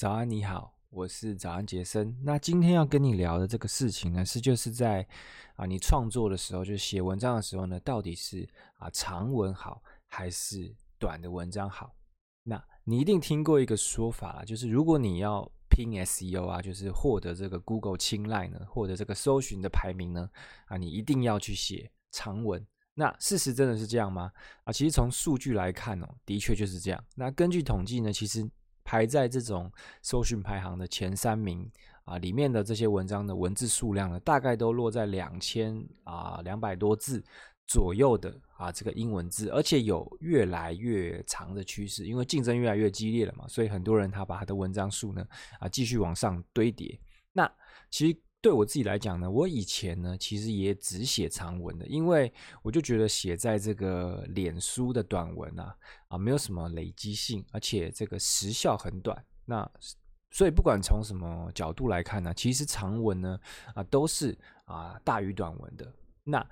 早安，你好，我是早安杰森。那今天要跟你聊的这个事情呢，是就是在啊，你创作的时候，就是写文章的时候呢，到底是啊长文好还是短的文章好？那你一定听过一个说法，就是如果你要拼 SEO 啊，就是获得这个 Google 青睐呢，获得这个搜寻的排名呢，啊，你一定要去写长文。那事实真的是这样吗？啊，其实从数据来看哦，的确就是这样。那根据统计呢，其实排在这种搜寻排行的前三名啊，里面的这些文章的文字数量呢，大概都落在两千啊两百多字左右的啊这个英文字，而且有越来越长的趋势，因为竞争越来越激烈了嘛，所以很多人他把他的文章数呢啊继续往上堆叠。那其实。对我自己来讲呢，我以前呢其实也只写长文的，因为我就觉得写在这个脸书的短文啊啊没有什么累积性，而且这个时效很短。那所以不管从什么角度来看呢，其实长文呢啊都是啊大于短文的。那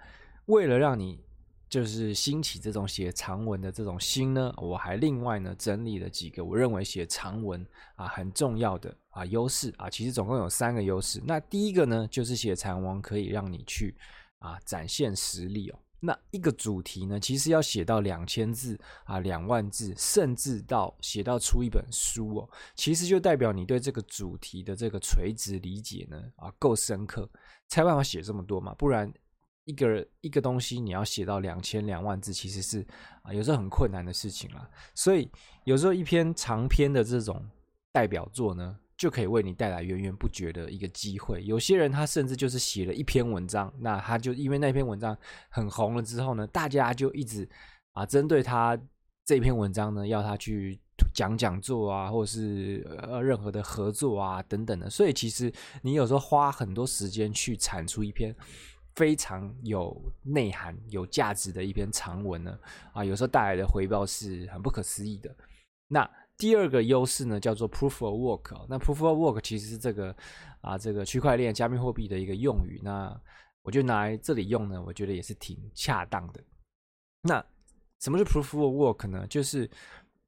为了让你就是兴起这种写长文的这种心呢，我还另外呢整理了几个我认为写长文啊很重要的啊优势啊，其实总共有三个优势。那第一个呢，就是写长文可以让你去啊展现实力哦。那一个主题呢，其实要写到两千字啊，两万字，甚至到写到出一本书哦，其实就代表你对这个主题的这个垂直理解呢啊够深刻，才办法写这么多嘛，不然。一个一个东西，你要写到两千两万字，其实是啊，有时候很困难的事情啦。所以有时候一篇长篇的这种代表作呢，就可以为你带来源源不绝的一个机会。有些人他甚至就是写了一篇文章，那他就因为那篇文章很红了之后呢，大家就一直啊针对他这篇文章呢，要他去讲讲座啊，或者是呃任何的合作啊等等的。所以其实你有时候花很多时间去产出一篇。非常有内涵、有价值的一篇长文呢，啊，有时候带来的回报是很不可思议的。那第二个优势呢，叫做 Proof of Work。那 Proof of Work 其实是这个啊，这个区块链、加密货币的一个用语。那我就拿这里用呢，我觉得也是挺恰当的。那什么是 Proof of Work 呢？就是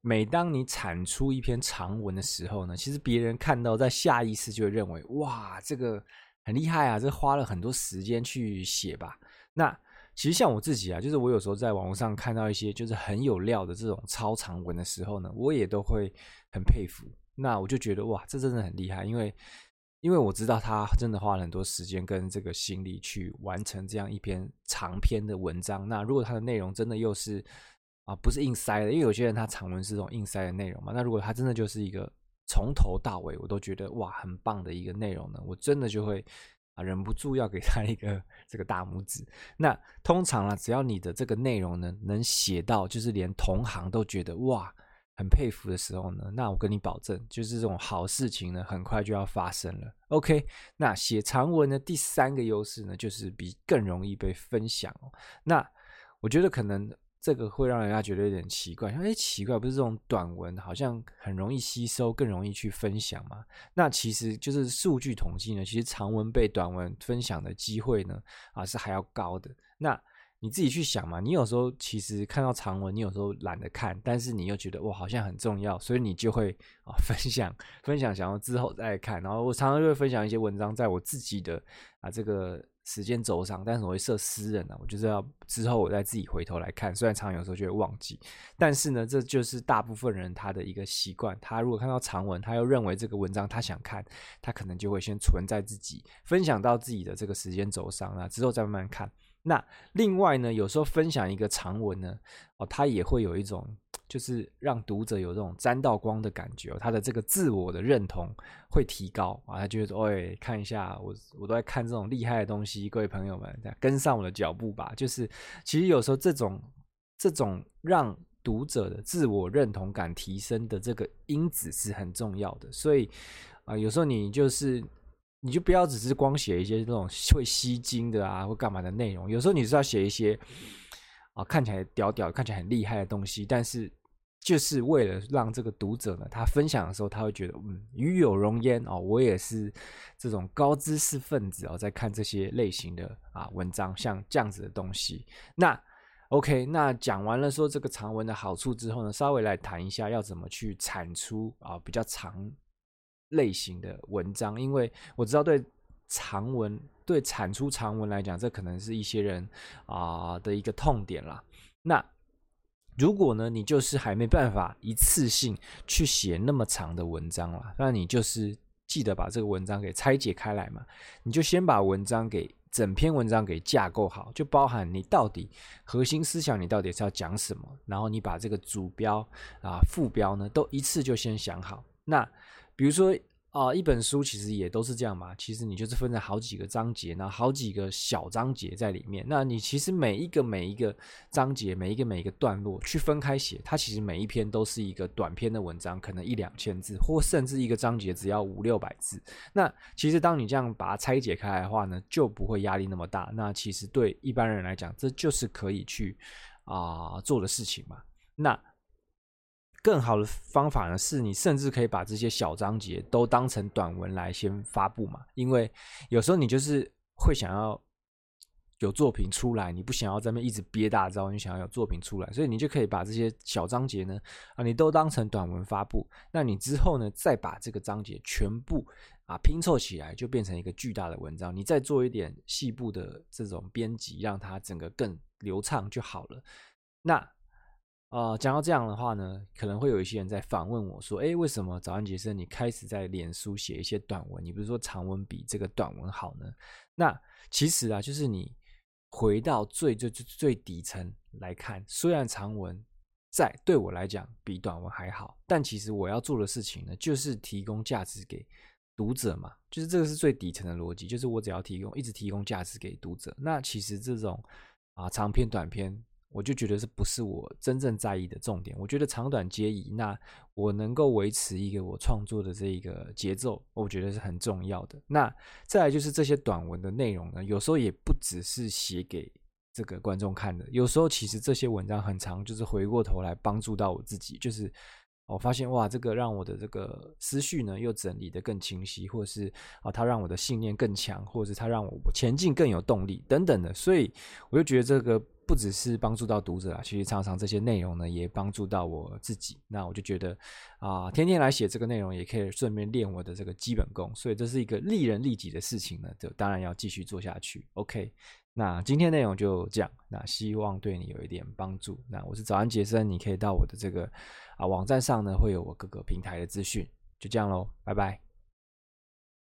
每当你产出一篇长文的时候呢，其实别人看到，在下意识就会认为，哇，这个。很厉害啊！这花了很多时间去写吧？那其实像我自己啊，就是我有时候在网络上看到一些就是很有料的这种超长文的时候呢，我也都会很佩服。那我就觉得哇，这真的很厉害，因为因为我知道他真的花了很多时间跟这个心力去完成这样一篇长篇的文章。那如果他的内容真的又是啊，不是硬塞的，因为有些人他长文是这种硬塞的内容嘛。那如果他真的就是一个。从头到尾，我都觉得哇，很棒的一个内容呢，我真的就会啊忍不住要给他一个这个大拇指。那通常啊，只要你的这个内容呢能写到，就是连同行都觉得哇很佩服的时候呢，那我跟你保证，就是这种好事情呢，很快就要发生了。OK，那写长文的第三个优势呢，就是比更容易被分享。那我觉得可能。这个会让人家觉得有点奇怪，哎，奇怪，不是这种短文好像很容易吸收，更容易去分享吗？那其实就是数据统计呢，其实长文被短文分享的机会呢，啊是还要高的。那你自己去想嘛，你有时候其实看到长文，你有时候懒得看，但是你又觉得哇，好像很重要，所以你就会啊分享分享，想要之后再看。然后我常常就会分享一些文章，在我自己的啊这个。时间轴上，但是我会设私人的，我就是要之后我再自己回头来看。虽然常常有时候就会忘记，但是呢，这就是大部分人他的一个习惯。他如果看到长文，他又认为这个文章他想看，他可能就会先存在自己分享到自己的这个时间轴上啊，之后再慢慢看。那另外呢，有时候分享一个长文呢，哦，他也会有一种。就是让读者有这种沾到光的感觉，他的这个自我的认同会提高啊，他觉得说，哎，看一下我，我都在看这种厉害的东西，各位朋友们，跟上我的脚步吧。就是其实有时候这种这种让读者的自我认同感提升的这个因子是很重要的，所以啊，有时候你就是你就不要只是光写一些这种会吸睛的啊或干嘛的内容，有时候你是要写一些啊看起来屌屌、看起来很厉害的东西，但是。就是为了让这个读者呢，他分享的时候，他会觉得，嗯，与有荣焉哦，我也是这种高知识分子哦，在看这些类型的啊文章，像这样子的东西。那 OK，那讲完了说这个长文的好处之后呢，稍微来谈一下要怎么去产出啊比较长类型的文章，因为我知道对长文、对产出长文来讲，这可能是一些人啊、的一个痛点啦。那如果呢，你就是还没办法一次性去写那么长的文章啦，那你就是记得把这个文章给拆解开来嘛，你就先把文章给。整篇文章给架构好，就包含你到底核心思想，你到底是要讲什么，然后你把这个主标啊、副标呢，都一次就先想好。那比如说。啊、一本书其实也都是这样嘛。其实你就是分成好几个章节，然后好几个小章节在里面。那你其实每一个每一个章节，每一个每一个段落去分开写，它其实每一篇都是一个短篇的文章，可能一两千字，或甚至一个章节只要五六百字。那其实当你这样把它拆解开来的话呢，就不会压力那么大。那其实对一般人来讲，这就是可以去啊、做的事情嘛。那。更好的方法呢，是你甚至可以把这些小章节都当成短文来先发布嘛。因为有时候你就是会想要有作品出来，你不想要在那一直憋大招，你想要有作品出来，所以你就可以把这些小章节呢，啊，你都当成短文发布。那你之后呢，再把这个章节全部啊拼凑起来，就变成一个巨大的文章。你再做一点细部的这种编辑，让它整个更流畅就好了。那。啊、讲到这样的话呢，可能会有一些人在反问我说：“诶，为什么早安杰森你开始在脸书写一些短文？你不是说长文比这个短文好呢？”那其实啊，就是你回到最最最最底层来看，虽然长文在对我来讲比短文还好，但其实我要做的事情呢，就是提供价值给读者嘛，就是这个是最底层的逻辑，就是我只要提供，一直提供价值给读者。那其实这种啊，长篇短篇。我就觉得这不是我真正在意的重点。我觉得长短皆宜，那我能够维持一个我创作的这一个节奏，我觉得是很重要的。那再来就是这些短文的内容呢，有时候也不只是写给这个观众看的，有时候其实这些文章很长，就是回过头来帮助到我自己，就是我发现哇，这个让我的这个思绪呢又整理得更清晰，或者是啊，它让我的信念更强，或者是它让我前进更有动力等等的，所以我就觉得这个。不只是帮助到读者啊，其实常常这些内容呢也帮助到我自己。那我就觉得啊、天天来写这个内容，也可以顺便练我的这个基本功。所以这是一个利人利己的事情呢，就当然要继续做下去。OK，那今天内容就这样，那希望对你有一点帮助。那我是早安杰森，你可以到我的这个啊网站上呢，会有我各个平台的资讯。就这样喽，拜拜。